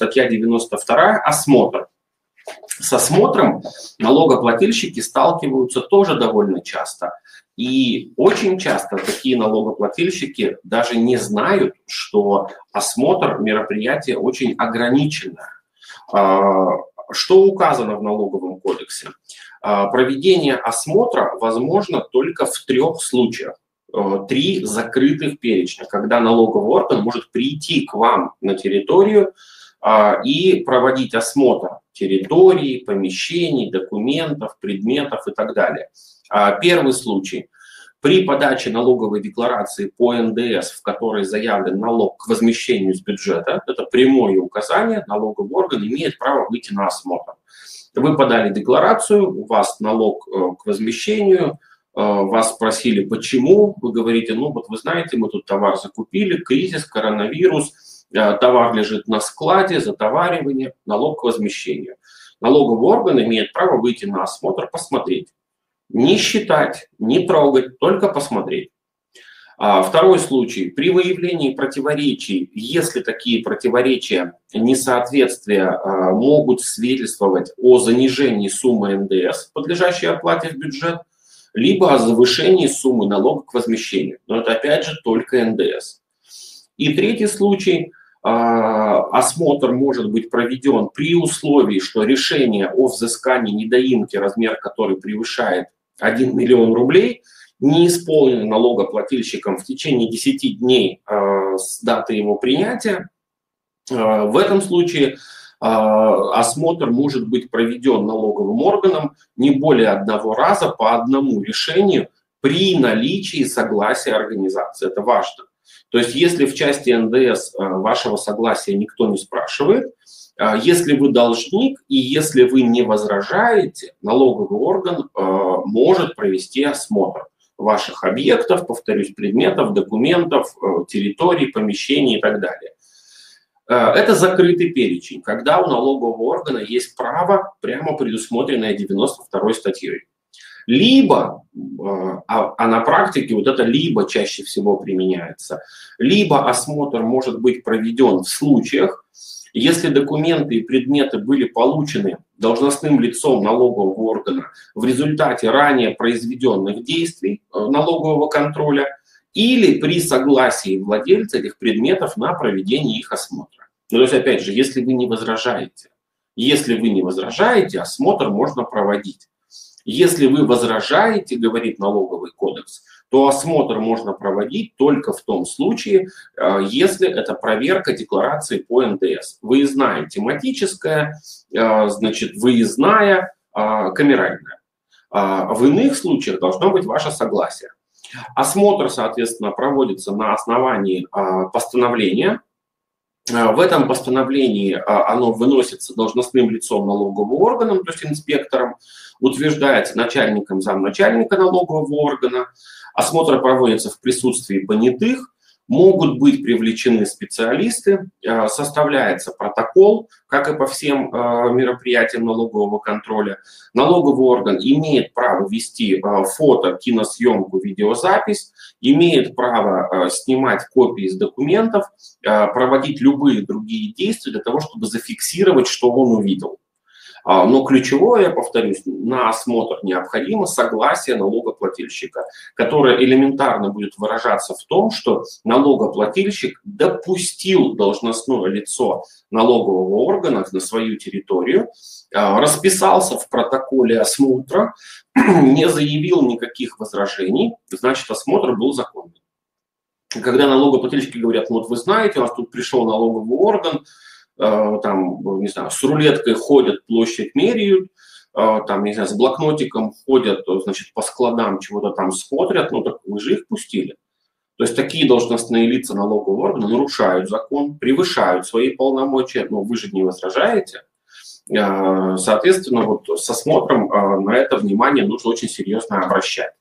статья 92 «Осмотр». С осмотром налогоплательщики сталкиваются тоже довольно часто. И очень часто такие налогоплательщики даже не знают, что осмотр мероприятия очень ограниченное. А, что указано в налоговом кодексе? А, проведение осмотра возможно только в трех случаях. Э, три закрытых перечня, когда налоговый орган может прийти к вам на территорию а, и проводить осмотр территории, помещений, документов, предметов и так далее. А, первый случай. При подаче налоговой декларации по НДС, в которой заявлен налог к возмещению из бюджета, это прямое указание, налоговый орган имеет право выйти на осмотр. Вы подали декларацию, у вас налог э, к возмещению, э, вас спросили, почему, вы говорите, ну вот вы знаете, мы тут товар закупили, кризис, коронавирус, товар лежит на складе, затоваривание, налог к возмещению. Налоговый орган имеет право выйти на осмотр, посмотреть. Не считать, не трогать, только посмотреть. А, второй случай. При выявлении противоречий, если такие противоречия, несоответствия а, могут свидетельствовать о занижении суммы НДС, подлежащей оплате в бюджет, либо о завышении суммы налога к возмещению. Но это опять же только НДС. И третий случай. А, осмотр может быть проведен при условии, что решение о взыскании недоимки, размер которой превышает 1 миллион рублей, не исполнено налогоплательщиком в течение 10 дней а, с даты его принятия. А, в этом случае осмотр может быть проведен налоговым органом не более одного раза по одному решению при наличии согласия организации. Это важно. То есть если в части НДС э, вашего согласия никто не спрашивает, э, если вы должник и если вы не возражаете, налоговый орган э, может провести осмотр ваших объектов, повторюсь, предметов, документов, территорий, помещений и так далее. Это закрытый перечень, когда у налогового органа есть право, прямо предусмотренное 92 статьей. Либо, а, а на практике вот это либо чаще всего применяется, либо осмотр может быть проведен в случаях, если документы и предметы были получены должностным лицом налогового органа в результате ранее произведенных действий э, налогового контроля или при согласии владельца этих предметов на проведение их осмотра. Ну, то есть, опять же, если вы не возражаете, если вы не возражаете, осмотр можно проводить. Если вы возражаете, говорит налоговый кодекс, то осмотр можно проводить только в том случае, э, если это проверка декларации по НДС. Выездная тематическая, э, значит, выездная э, камеральная. В иных случаях должно быть ваше согласие. Осмотр, соответственно, проводится на основании постановления. В этом постановлении оно выносится должностным лицом налогового органа, то есть инспектором утверждается начальником замначальника налогового органа, осмотр проводится в присутствии понятых, могут быть привлечены специалисты, э, составляется протокол, как и по всем э, мероприятиям налогового контроля. Налоговый орган имеет право вести э, фото, киносъемку, видеозапись, имеет право снимать копии из документов, проводить любые другие действия для того, чтобы зафиксировать, что он увидел. А, но ключевое, повторюсь, на осмотр необходимо согласие налогоплательщика, которое элементарно будет выражаться в том, что налогоплательщик допустил должностное лицо налогового органа на свою территорию, а, расписался в протоколе осмотра, не заявил никаких возражений, значит, осмотр был законный. Когда налогоплательщики говорят, вот вы знаете, у нас тут пришел налоговый орган, там, не знаю, с рулеткой ходят, площадь меряют, э, там, не знаю, с блокнотиком ходят, значит, по складам чего-то там смотрят, ну так вы же их пустили. То есть такие должностные лица налогового органа нарушают закон, превышают свои полномочия, но вы же не возражаете. Э, соответственно, вот с осмотром на это внимание нужно очень серьезно обращать.